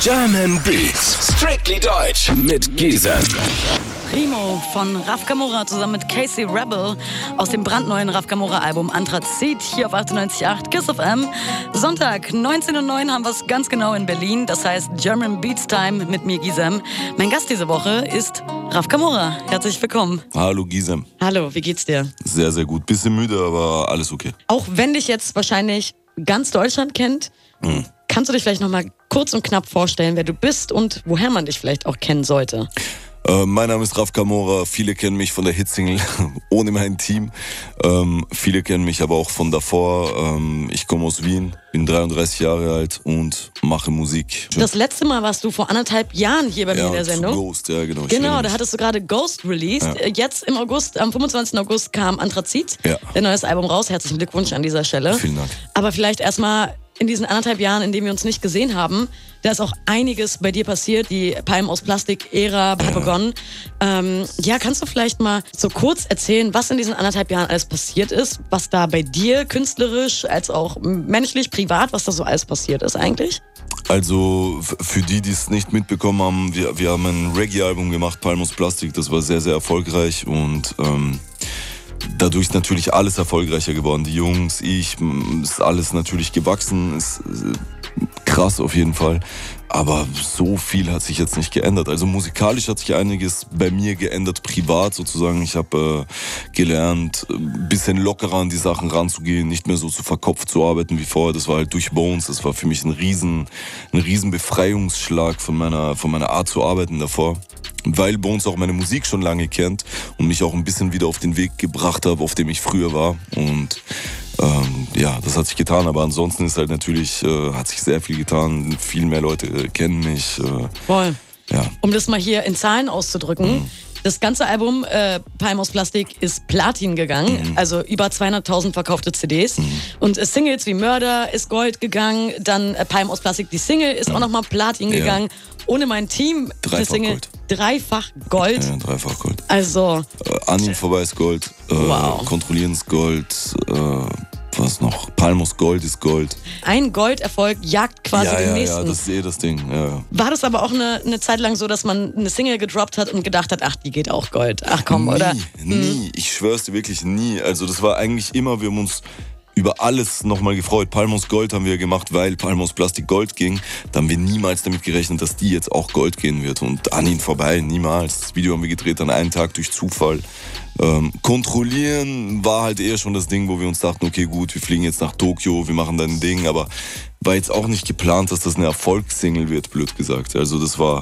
German Beats, strictly deutsch mit Giesen. Primo von Raf Kamora zusammen mit Casey Rebel aus dem brandneuen Raf Kamora Album Anthrazit hier auf 98.8 Kiss of M. Sonntag 19.09 haben wir es ganz genau in Berlin. Das heißt German Beats Time mit mir Gisem. Mein Gast diese Woche ist Raf Kamora. Herzlich willkommen. Hallo Gisem. Hallo, wie geht's dir? Sehr, sehr gut. Bisschen müde, aber alles okay. Auch wenn dich jetzt wahrscheinlich ganz Deutschland kennt, Hm. kannst du dich vielleicht noch mal kurz und knapp vorstellen, wer du bist und woher man dich vielleicht auch kennen sollte? Äh, mein Name ist Raf Kamora. Viele kennen mich von der Hitsingle ohne mein Team. Ähm, viele kennen mich aber auch von davor. Ähm, ich komme aus Wien, bin 33 Jahre alt und mache Musik. Das letzte Mal warst du vor anderthalb Jahren hier bei mir ja, in der Sendung. Ghost, ja genau. Genau, da hattest du gerade Ghost released. Ja. Jetzt im August, am 25. August kam Anthrazit, Ja. der neues Album raus. Herzlichen Glückwunsch an dieser Stelle. Vielen Dank. Aber vielleicht erstmal in diesen anderthalb Jahren, in denen wir uns nicht gesehen haben, da ist auch einiges bei dir passiert. Die Palm aus Plastik-Ära hat begonnen. Ähm, ja, kannst du vielleicht mal so kurz erzählen, was in diesen anderthalb Jahren alles passiert ist? Was da bei dir künstlerisch, als auch menschlich, privat, was da so alles passiert ist eigentlich? Also für die, die es nicht mitbekommen haben, wir, wir haben ein Reggae-Album gemacht, Palmos Plastik, das war sehr, sehr erfolgreich und ähm, dadurch ist natürlich alles erfolgreicher geworden. Die Jungs, ich, ist alles natürlich gewachsen, ist krass auf jeden Fall. Aber so viel hat sich jetzt nicht geändert. Also musikalisch hat sich einiges bei mir geändert, privat sozusagen. Ich habe äh, gelernt, ein bisschen lockerer an die Sachen ranzugehen, nicht mehr so zu verkopft zu arbeiten wie vorher. Das war halt durch Bones. Das war für mich ein riesen, ein riesen Befreiungsschlag von meiner, von meiner Art zu arbeiten davor. Weil Bones auch meine Musik schon lange kennt und mich auch ein bisschen wieder auf den Weg gebracht hat, auf dem ich früher war. Und ähm, ja, das hat sich getan, aber ansonsten ist halt natürlich, äh, hat sich sehr viel getan. Viel mehr Leute äh, kennen mich. Äh, Voll. ja. Um das mal hier in Zahlen auszudrücken. Das ganze Album äh, Palm aus Plastik ist Platin gegangen, also über 200.000 verkaufte CDs. Und äh, Singles wie Mörder ist Gold gegangen, dann äh, Palm aus Plastik, die Single ist auch nochmal Platin Ja. gegangen. Ohne mein Team, die Dreifach Single, Gold. dreifach Gold. Ja, dreifach Gold. Also, Äh, an ihm vorbei ist Gold. Äh, Wow. Kontrollieren ist Gold. Was noch? Palmos Gold ist Gold. ein Golderfolg jagt quasi ja, den ja, nächsten. ja, das ist eh das Ding. Ja. War das aber auch eine, eine Zeit lang so, dass man eine Single gedroppt hat und gedacht hat, ach, die geht auch Gold. Ach komm, nie, oder? Nie, ich schwör's dir wirklich nie. Also das war eigentlich immer, wir haben uns über alles nochmal gefreut. Palmos Gold haben wir gemacht, weil Palmos Plastik Gold ging. Da haben wir niemals damit gerechnet, dass die jetzt auch Gold gehen wird. Und an ihn vorbei, niemals. Das Video haben wir gedreht an einem Tag durch Zufall. Ähm, kontrollieren war halt eher schon das Ding, wo wir uns dachten, okay gut, wir fliegen jetzt nach Tokio, wir machen dann ein Ding, aber war jetzt auch nicht geplant, dass das eine Erfolgssingle wird, blöd gesagt. Also das war,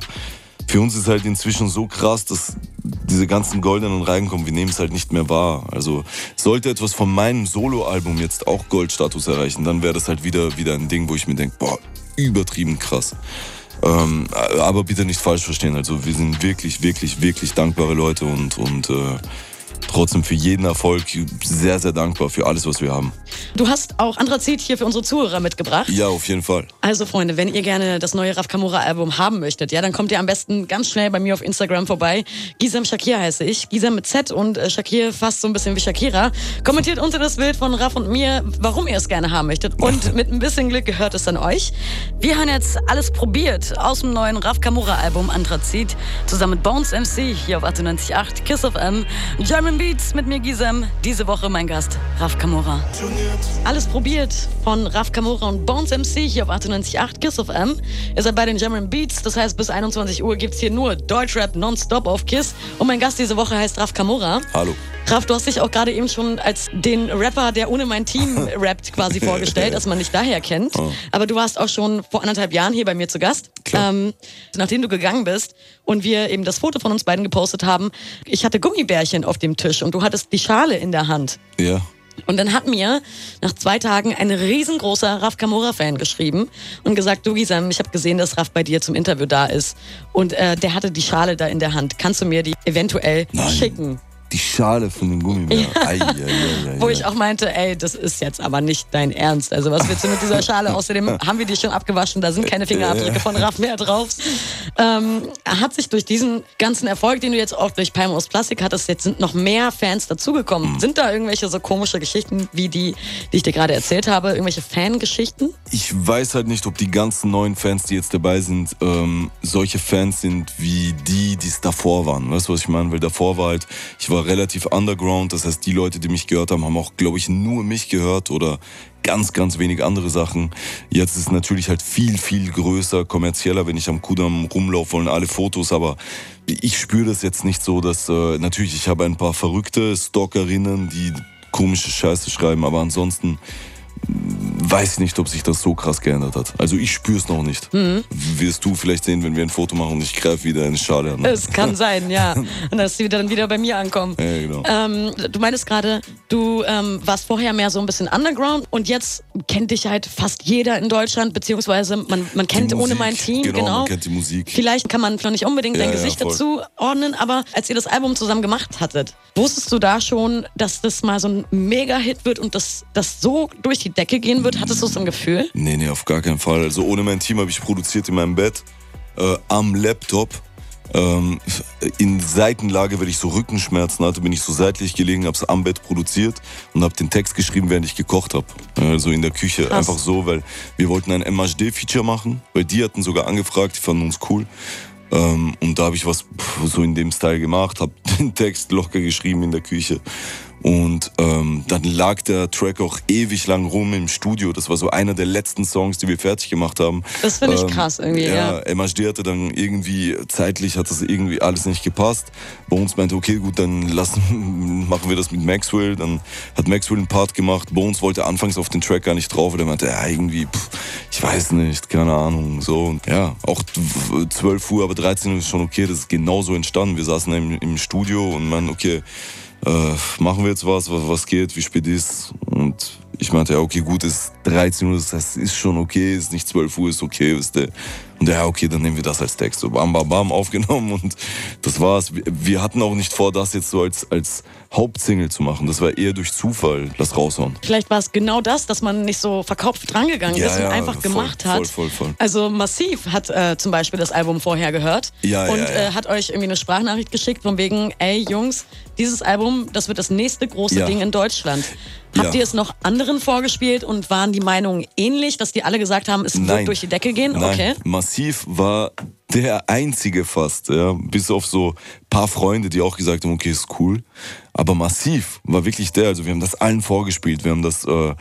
für uns ist halt inzwischen so krass, dass diese ganzen goldenen Reigen kommen, wir nehmen es halt nicht mehr wahr. Also sollte etwas von meinem Soloalbum jetzt auch Goldstatus erreichen, dann wäre das halt wieder, wieder ein Ding, wo ich mir denke, boah, übertrieben krass. Ähm, aber bitte nicht falsch verstehen. Also wir sind wirklich, wirklich, wirklich dankbare Leute und, und äh, trotzdem für jeden Erfolg sehr, sehr dankbar für alles, was wir haben. Du hast auch Anthrazit hier für unsere Zuhörer mitgebracht. Ja, auf jeden Fall. Also Freunde, wenn ihr gerne das neue Raf Kamura Album haben möchtet, ja, dann kommt ihr am besten ganz schnell bei mir auf Instagram vorbei. Gisem Shakir heiße ich. Gisem mit Z und äh, Shakir fast so ein bisschen wie Shakira. Kommentiert unter das Bild von Raf und mir, warum ihr es gerne haben möchtet. Und mit ein bisschen Glück gehört es an euch. Wir haben jetzt alles probiert aus dem neuen Raf Kamura Album Anthrazit zusammen mit Bones MC hier auf 98.8 Kiss of M. German Beats mit mir Gisem. Diese Woche mein Gast Raf Kamura. Alles probiert von Raf Kamora und Bones MC hier auf 98.8 Kiss of M. Ihr seid bei den German Beats, das heißt bis 21 Uhr gibt's hier nur Deutschrap nonstop auf Kiss. Und mein Gast diese Woche heißt Raf Kamora. Hallo. Raf, du hast dich auch gerade eben schon als den Rapper, der ohne mein Team rappt, quasi vorgestellt, dass man dich daher kennt. Aber du warst auch schon vor anderthalb Jahren hier bei mir zu Gast. Ähm, nachdem du gegangen bist und wir eben das Foto von uns beiden gepostet haben, ich hatte Gummibärchen auf dem Tisch und du hattest die Schale in der Hand. Ja. Und dann hat mir nach zwei Tagen ein riesengroßer Raf Kamora-Fan geschrieben und gesagt, du Gisam, ich habe gesehen, dass Raf bei dir zum Interview da ist. Und äh, der hatte die Schale da in der Hand. Kannst du mir die eventuell Nein. schicken? Die Schale von dem Gummibär. Ei, ei, ei, ei, Wo ich auch meinte, ey, das ist jetzt aber nicht dein Ernst. Also was willst du mit dieser Schale? Außerdem haben wir die schon abgewaschen, da sind keine Fingerabdrücke von Raff mehr drauf. Ähm, hat sich durch diesen ganzen Erfolg, den du jetzt auch durch Palm aus Plastik hattest, jetzt sind noch mehr Fans dazugekommen. Sind da irgendwelche so komische Geschichten wie die, die ich dir gerade erzählt habe? Irgendwelche Fangeschichten? Ich weiß halt nicht, ob die ganzen neuen Fans, die jetzt dabei sind, ähm, solche Fans sind wie die, die es davor waren. Weißt du, was ich meine? Weil davor war halt, ich war relativ underground. Das heißt, die Leute, die mich gehört haben, haben auch, glaube ich, nur mich gehört oder ganz, ganz wenig andere Sachen. Jetzt ist es natürlich halt viel, viel größer, kommerzieller, wenn ich am Kudamm rumlaufe, wollen alle Fotos, aber ich spüre das jetzt nicht so, dass, äh, natürlich, ich habe ein paar verrückte Stalkerinnen, die komische Scheiße schreiben, aber ansonsten weiß nicht, ob sich das so krass geändert hat. Also ich spüre es noch nicht. Wirst du vielleicht sehen, wenn wir ein Foto machen und ich greife wieder eine Schale an. Es kann sein, ja. Und dass sie dann wieder bei mir ankommen. Ja, genau. Ähm, du meintest gerade, du ähm, warst vorher mehr so ein bisschen underground und jetzt kennt dich halt fast jeder in Deutschland, beziehungsweise man, man kennt Die ohne Musik, mein Team, genau, genau. man kennt die Musik. Vielleicht kann man noch nicht unbedingt Ja, dein ja, Gesicht voll. dazu ordnen, aber als ihr das Album zusammen gemacht hattet, wusstest du da schon, dass das mal so ein Mega-Hit wird und dass das so durch die Decke gehen wird? Hattest du so ein Gefühl? Nee, nee, auf gar keinen Fall. Also ohne mein Team habe ich produziert in meinem Bett, äh, am Laptop. Ähm, in Seitenlage, weil ich so Rückenschmerzen hatte, bin ich so seitlich gelegen, habe es am Bett produziert und habe den Text geschrieben, während ich gekocht habe. Also in der Küche. Krass. Einfach so, weil wir wollten ein MHD-Feature machen, weil die hatten sogar angefragt, die fanden uns cool. Ähm, und da habe ich was so in dem Style gemacht, habe den Text locker geschrieben in der Küche. Und ähm, dann lag der Track auch ewig lang rum im Studio. Das war so einer der letzten Songs, die wir fertig gemacht haben. Das finde ich Ähm, krass irgendwie, ja. Ja, MHD hatte dann irgendwie, zeitlich hat das irgendwie alles nicht gepasst. Uns meinte, okay, gut, dann lassen, machen wir das mit Maxwell. Dann hat Maxwell einen Part gemacht. Bones wollte anfangs auf den Track gar nicht drauf, weil er meinte, ja, irgendwie, pff, ich weiß nicht, keine Ahnung, so. Und ja, auch 12 Uhr, aber 13 Uhr ist schon okay, das ist genauso entstanden. Wir saßen im, im Studio und meinen, okay, äh, machen wir jetzt was, was, was geht, wie spät ist. Und ich meinte, ja, okay, gut, ist 13 Uhr, das heißt, ist schon okay, ist nicht 12 Uhr, ist okay, wisst ihr. Und ja, okay, dann nehmen wir das als Text. So bam, bam, bam, aufgenommen und das war's. Wir- hatten auch nicht vor, das jetzt so als, als Hauptsingle zu machen. Das war eher durch Zufall, das raushauen. Vielleicht war es genau das, dass man nicht so verkopft drangegangen Ja, ist und ja, einfach voll, gemacht hat. voll, voll, voll. Also Massiv hat äh, zum Beispiel das Album vorher gehört Ja, ja, und. Äh, hat euch irgendwie eine Sprachnachricht geschickt von wegen, ey Jungs, dieses Album, das wird das nächste große. Ding in Deutschland. Habt ihr es noch anderen vorgespielt und waren die Meinungen ähnlich, dass die alle gesagt haben, es wird Nein. durch die Decke gehen? Nein, Okay. Massiv war der einzige fast, ja, bis auf so paar Freunde, die auch gesagt haben, okay, ist cool. Aber Massiv war wirklich der, also wir haben das allen vorgespielt, wir haben das äh,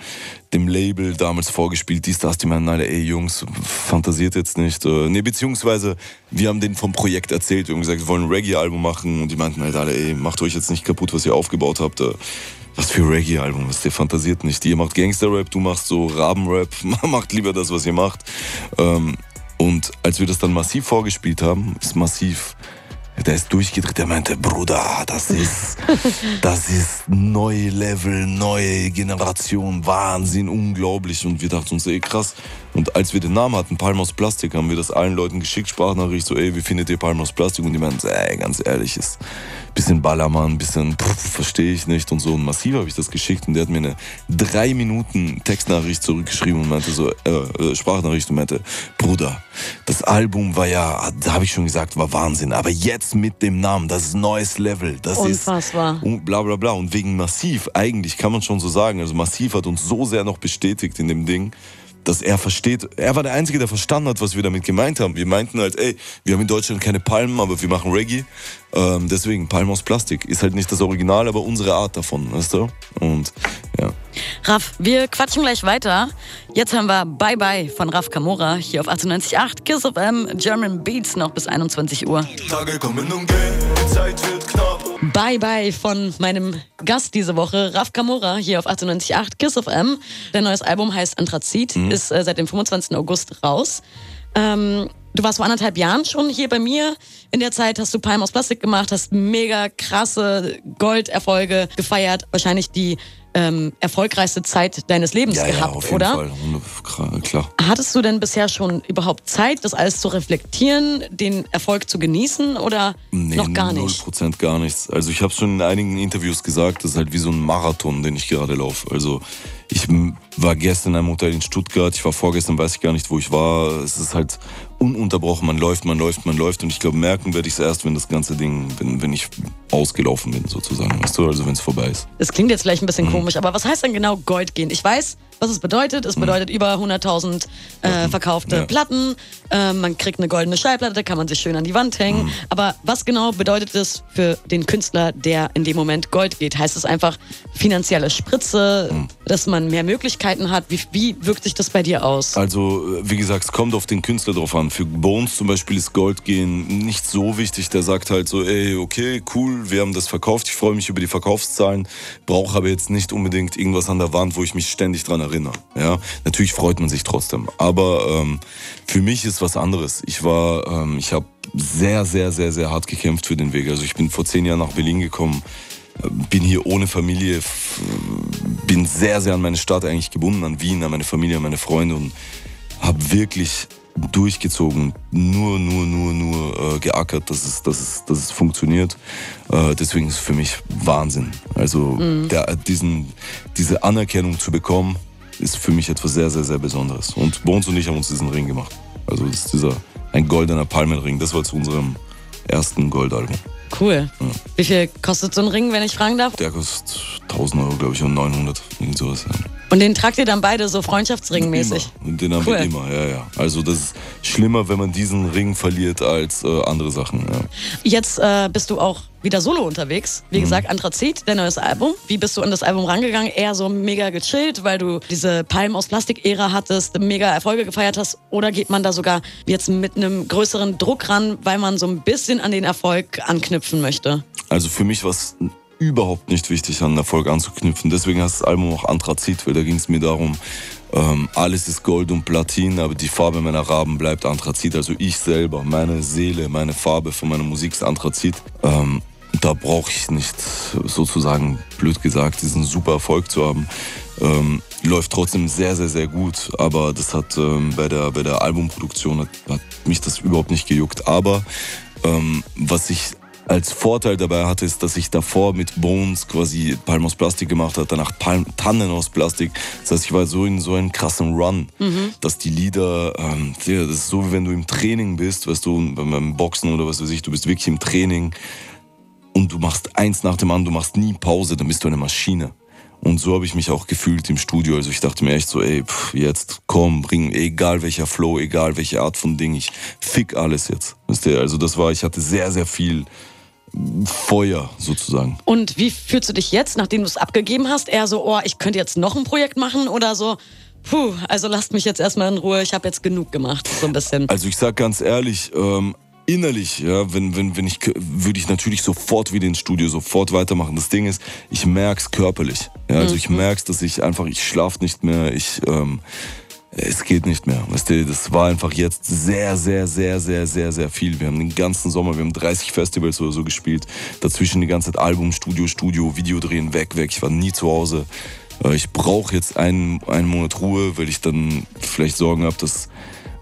dem Label damals vorgespielt, dies, das, die meinten alle, ey Jungs, fantasiert jetzt nicht. Äh, nee, beziehungsweise wir haben denen vom Projekt erzählt, wir haben gesagt, wir wollen ein Reggae-Album machen und die meinten halt alle, ey, macht euch jetzt nicht kaputt, was ihr aufgebaut habt. Äh, was für Reggae-Album, was der fantasiert nicht. Ihr macht Gangster-Rap, du machst so Raben-Rap, macht lieber das, was ihr macht. Ähm, und als wir das dann massiv vorgespielt haben, ist massiv, der ist durchgedreht, der meinte, Bruder, das ist, das ist neue Level, neue Generation, Wahnsinn, unglaublich. Und wir dachten uns, ey, krass. Und als wir den Namen hatten, Palm aus Plastik, haben wir das allen Leuten geschickt, Sprachnachricht, so, ey, wie findet ihr Palm aus Plastik? Und die meinten, ey, ganz ehrlich, ist bisschen Ballermann, bisschen, verstehe ich nicht und so. Und massiv habe ich das geschickt und der hat mir eine drei Minuten Textnachricht zurückgeschrieben und meinte so, äh, äh, Sprachnachricht und meinte, Bruder, das Album war ja, da habe ich schon gesagt, war Wahnsinn, aber jetzt mit dem Namen, das ist neues Level, das Unfassbar. ist und bla bla bla. Und wegen Massiv, eigentlich kann man schon so sagen, also Massiv hat uns so sehr noch bestätigt in dem Ding, dass er versteht, er war der Einzige, der verstanden hat, was wir damit gemeint haben. Wir meinten halt, ey, wir haben in Deutschland keine Palmen, aber wir machen Reggae. Ähm, deswegen, Palmen aus Plastik. Ist halt nicht das Original, aber unsere Art davon, weißt du? Und ja. Raff, wir quatschen gleich weiter. Jetzt haben wir Bye Bye von Raff Kamora hier auf 98.8 Kiss of M, German Beats noch bis 21 Uhr. Tage kommen und gehen, die Zeit wird knapp. Bye Bye von meinem Gast diese Woche, Raf Kamora, hier auf 98.8 Kiss of M. Dein neues Album heißt Anthrazit, ist äh, seit dem 25. August raus. Ähm, du warst vor anderthalb Jahren schon hier bei mir. In der Zeit hast du Palm aus Plastik gemacht, hast mega krasse Golderfolge gefeiert. Wahrscheinlich die ähm, erfolgreichste Zeit deines Lebens Ja, ja, gehabt, auf jeden oder? Fall. Klar, Klar. Hattest du denn bisher schon überhaupt Zeit, das alles zu reflektieren, den Erfolg zu genießen oder Nee, noch gar nicht? Prozent gar nichts. Also ich habe schon in einigen Interviews gesagt, das ist halt wie so ein Marathon, den ich gerade laufe. Also ich war gestern in einem Hotel in Stuttgart, ich war vorgestern, weiß ich gar nicht, wo ich war. Es ist halt ununterbrochen, man läuft, man läuft, man läuft und ich glaube, merken werde ich es erst, wenn das ganze Ding, wenn, wenn ich ausgelaufen bin sozusagen, weißt du, also wenn es vorbei ist. Das klingt jetzt vielleicht ein Mhm. bisschen komisch, aber was heißt denn genau Gold gehen? Ich weiß, was es bedeutet. Es bedeutet über 100.000 äh, verkaufte Mhm. Ja. Platten. Äh, man kriegt eine goldene Schallplatte, da kann man sich schön an die Wand hängen. Mhm. Aber was genau bedeutet es für den Künstler, der in dem Moment Gold geht? Heißt es einfach finanzielle Spritze, Mhm. dass man mehr Möglichkeiten hat? Wie, wie wirkt sich das bei dir aus? Also, äh, wie gesagt, es kommt auf den Künstler drauf an. Für Bones zum Beispiel ist Goldgehen nicht so wichtig. Der sagt halt so, ey, okay, cool, wir haben das verkauft. Ich freue mich über die Verkaufszahlen, brauche aber jetzt nicht unbedingt irgendwas an der Wand, wo ich mich ständig dran erinnere. Ja, natürlich freut man sich trotzdem. Aber ähm, für mich ist was anderes. Ich war, ähm, ich habe sehr, sehr, sehr, sehr hart gekämpft für den Weg. Also ich bin vor zehn Jahren nach Berlin gekommen, äh, bin hier ohne Familie, bin sehr, sehr an meine Stadt eigentlich gebunden, an Wien, an meine Familie, an meine Freunde und habe wirklich durchgezogen, nur, nur, nur, nur äh, geackert, dass es, dass es, dass es funktioniert. Äh, deswegen ist es für mich Wahnsinn. Also der, diesen, diese Anerkennung zu bekommen, ist für mich etwas sehr, sehr, sehr Besonderes. Und Bones und ich haben uns diesen Ring gemacht. Also das ist dieser ein goldener Palmenring. Das war zu unserem ersten Goldalbum. Cool. Wie viel kostet so ein Ring, wenn ich fragen darf? Der kostet 1000 Euro, glaube ich, und 900. Irgend sowas. Ja. Und den tragt ihr dann beide so freundschaftsringmäßig? Immer. Den haben Cool. wir immer, ja, ja. Also das ist schlimmer, wenn man diesen Ring verliert, als äh, andere Sachen. Ja. Jetzt äh, bist du auch wieder solo unterwegs. Mhm. Wie gesagt, Anthrazit, dein neues Album. Wie bist du an das Album rangegangen? Eher so mega gechillt, weil du diese Palmen aus Plastik-Ära hattest, mega Erfolge gefeiert hast? Oder geht man da sogar jetzt mit einem größeren Druck ran, weil man so ein bisschen an den Erfolg anknüpfen möchte? Also für mich war es überhaupt nicht wichtig, an Erfolg anzuknüpfen. Deswegen heißt das Album auch Anthrazit, weil da ging es mir darum, ähm, alles ist Gold und Platin, aber die Farbe meiner Raben bleibt Anthrazit. Also ich selber, meine Seele, meine Farbe von meiner Musik ist Anthrazit. Ähm, da brauche ich nicht sozusagen, blöd gesagt, diesen super Erfolg zu haben. Ähm, läuft trotzdem sehr, sehr, sehr gut, aber das hat ähm, bei, der, bei der Albumproduktion hat, hat mich das überhaupt nicht gejuckt. Aber ähm, was ich als Vorteil dabei hatte, ist, dass ich davor mit Bones quasi Palmen aus Plastik gemacht habe, danach Palm Tannen aus Plastik. Das heißt, ich war so in so einem krassen Run, dass die Lieder, ähm, das ist so wie wenn du im Training bist, weißt du, beim Boxen oder was weiß ich, du bist wirklich im Training und du machst eins nach dem anderen, du machst nie Pause, dann bist du eine Maschine. Und so habe ich mich auch gefühlt im Studio. Also ich dachte mir echt so, ey, pff, jetzt komm, bring, egal welcher Flow, egal welche Art von Ding, ich fick alles jetzt. Weißt du, also das war, ich hatte sehr, sehr viel Feuer sozusagen. Und wie fühlst du dich jetzt, nachdem du es abgegeben hast? Eher so, oh, ich könnte jetzt noch ein Projekt machen oder so, puh, also lasst mich jetzt erstmal in Ruhe, ich habe jetzt genug gemacht, so ein bisschen. Also ich sag ganz ehrlich, ähm, innerlich, ja, wenn, wenn, wenn ich, würde ich natürlich sofort wieder ins Studio, sofort weitermachen. Das Ding ist, ich merk's körperlich. Ja, also ich merk's, dass ich einfach, ich schlaf nicht mehr, ich, ähm, es geht nicht mehr. Weißt du, das war einfach jetzt sehr, sehr, sehr, sehr, sehr, sehr viel. Wir haben den ganzen Sommer, wir haben 30 Festivals oder so gespielt. Dazwischen die ganze Zeit Album, Studio, Studio, Video drehen, weg, weg. Ich war nie zu Hause. Äh, Ich brauche jetzt einen, einen Monat Ruhe, weil ich dann vielleicht Sorgen habe, dass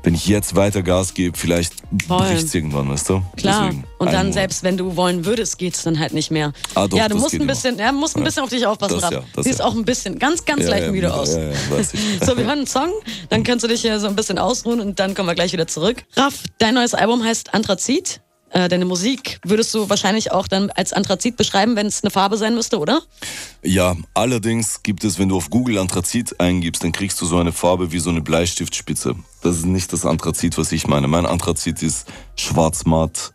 wenn ich jetzt weiter Gas gebe, vielleicht Voll. bricht's irgendwann, weißt du? Klar. Deswegen und dann Monat. selbst, wenn du wollen würdest, geht's dann halt nicht mehr. Ah, doch, ja, du musst geht ein bisschen, ja, musst ein Ja. bisschen auf dich aufpassen, Das Raff. ja, das Siehst ja. auch ein bisschen, ganz, ganz Ja, leicht ja, müde ja, aus. Ja, ja. So, wir hören einen Song, dann kannst du dich hier so ein bisschen ausruhen und dann kommen wir gleich wieder zurück. Raff, dein neues Album heißt Anthrazit. Äh, deine Musik würdest du wahrscheinlich auch dann als Anthrazit beschreiben, wenn es eine Farbe sein müsste, oder? Ja, allerdings gibt es, wenn du auf Google Anthrazit eingibst, dann kriegst du so eine Farbe wie so eine Bleistiftspitze. Das ist nicht das Anthrazit, was ich meine. Mein Anthrazit ist schwarz-matt,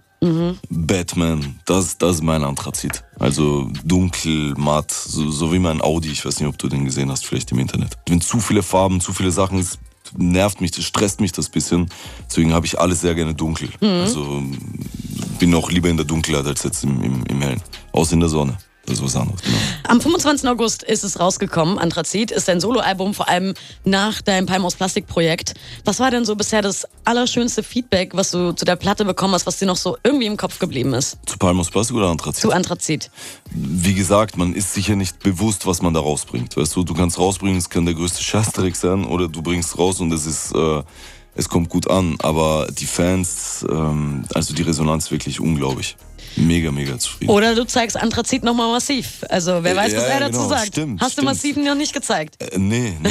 Batman. Das, das ist mein Anthrazit. Also dunkel, matt, so, so wie mein Audi. Ich weiß nicht, ob du den gesehen hast, vielleicht im Internet. Wenn zu viele Farben, zu viele Sachen ist, nervt mich, das stresst mich das bisschen. Deswegen habe ich alles sehr gerne dunkel. Also bin auch lieber in der Dunkelheit als jetzt im, im, im Hellen. Außer in der Sonne. Das ist was anderes, genau. Am 25. August ist es rausgekommen. Anthrazit ist dein Soloalbum, vor allem nach deinem Palm aus Plastik Projekt. Was war denn so bisher das allerschönste Feedback, was du zu der Platte bekommen hast, was dir noch so irgendwie im Kopf geblieben ist? Zu Palm aus Plastik oder Anthrazit? Zu Anthrazit. Wie gesagt, man ist sicher nicht bewusst, was man da rausbringt. Weißt du, du kannst rausbringen, es kann der größte Scheißdreck sein, oder du bringst raus und es ist, äh, es kommt gut an. Aber die Fans, ähm, also die Resonanz wirklich unglaublich. Mega, mega zufrieden. Oder du zeigst Anthrazit nochmal massiv. Also wer weiß, Ja, was er ja, dazu genau, sagt. stimmt, Hast du stimmt. massiv noch nicht gezeigt? Äh, nee, nee,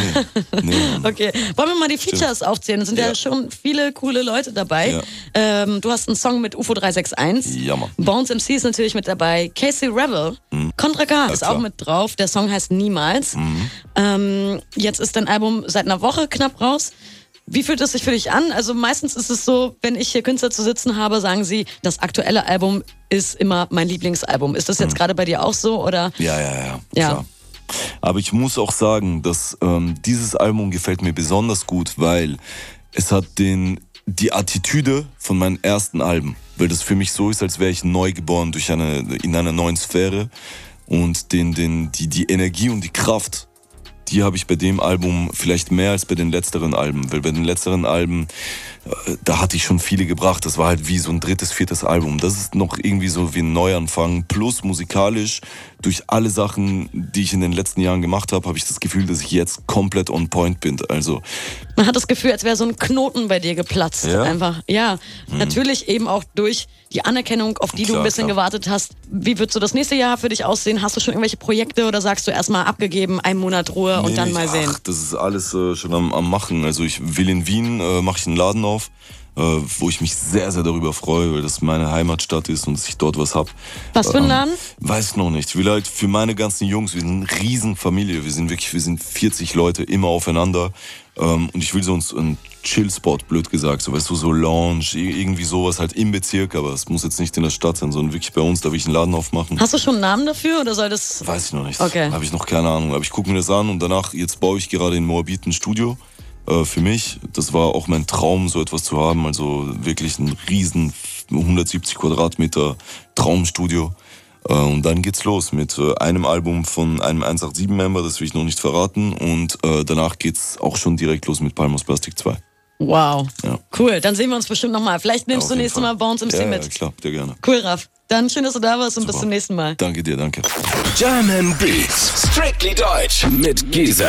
nee. Okay, wollen wir mal die Features aufzählen? Es sind ja. Ja. schon viele coole Leute dabei. Ähm, du hast einen Song mit UFO 361. Ja, Mann. Bones MC ist natürlich mit dabei. Casey Rebel. Contra K ist auch mit drauf. Der Song heißt Niemals. Ähm, jetzt ist dein Album seit einer Woche knapp raus. Wie fühlt es sich für dich an? Also meistens ist es so, wenn ich hier Künstler zu sitzen habe, sagen sie, das aktuelle Album ist immer mein Lieblingsalbum. Ist das jetzt gerade bei dir auch so oder? Ja, ja, ja. Ja. Klar. Aber ich muss auch sagen, dass ähm, dieses Album gefällt mir besonders gut, weil es hat den, die Attitüde von meinen ersten Alben. Weil das für mich so ist, als wäre ich neu geboren durch eine, in einer neuen Sphäre. Und den, den, die, die Energie und die Kraft, die habe ich bei dem Album vielleicht mehr als bei den letzteren Alben. Weil bei den letzteren Alben, äh, da hatte ich schon viele gebracht. Das war halt wie so ein drittes, viertes Album. Das ist noch irgendwie so wie ein Neuanfang. Plus musikalisch, durch alle Sachen, die ich in den letzten Jahren gemacht habe, habe ich das Gefühl, dass ich jetzt komplett on point bin. Also Man hat das Gefühl, als wäre so ein Knoten bei dir geplatzt. Ja? Einfach. Ja, natürlich eben auch durch die Anerkennung, auf die du Klar, ein bisschen klar. gewartet hast. Wie wird so das nächste Jahr für dich aussehen? Hast du schon irgendwelche Projekte oder sagst du erstmal abgegeben, einen Monat Ruhe und Nee, dann nee, mal sehen? Ach, das ist alles äh, schon am, am Machen. Also ich will in Wien, äh, mache ich einen Laden auf, wo ich mich sehr, sehr darüber freue, weil das meine Heimatstadt ist und dass ich dort was hab. Was für ein Laden? Weiß ich noch nicht. Halt für meine ganzen Jungs, wir sind eine Riesenfamilie, wir sind wirklich, wir sind 40 Leute immer aufeinander. Ähm, und ich will so ein, ein Chill-Spot, blöd gesagt, so weißt du, so Lounge, irgendwie sowas halt im Bezirk, aber es muss jetzt nicht in der Stadt sein, sondern wirklich bei uns, da will ich einen Laden aufmachen. Hast du schon einen Namen dafür oder soll das. Weiß ich noch nicht. Okay. Habe ich noch keine Ahnung. Aber ich gucke mir das an und danach, jetzt baue ich gerade in Moabit ein Studio äh, für mich. Das war auch mein Traum, so etwas zu haben. Also wirklich ein riesen 170 Quadratmeter Traumstudio. Äh, und dann geht's los mit äh, einem Album von einem 187-Member, das will ich noch nicht verraten. Und äh, danach geht's auch schon direkt los mit Palmos Plastic 2. Wow. Ja. Cool, dann sehen wir uns bestimmt nochmal. Vielleicht nimmst Auf du nächstes Fall. Mal Bones MC ja, mit. Ja, klar, sehr gerne. Cool, Raff. Dann schön, dass du da warst und bis zum nächsten Mal. Danke dir, danke. German Beats. Strictly Deutsch mit Giesen.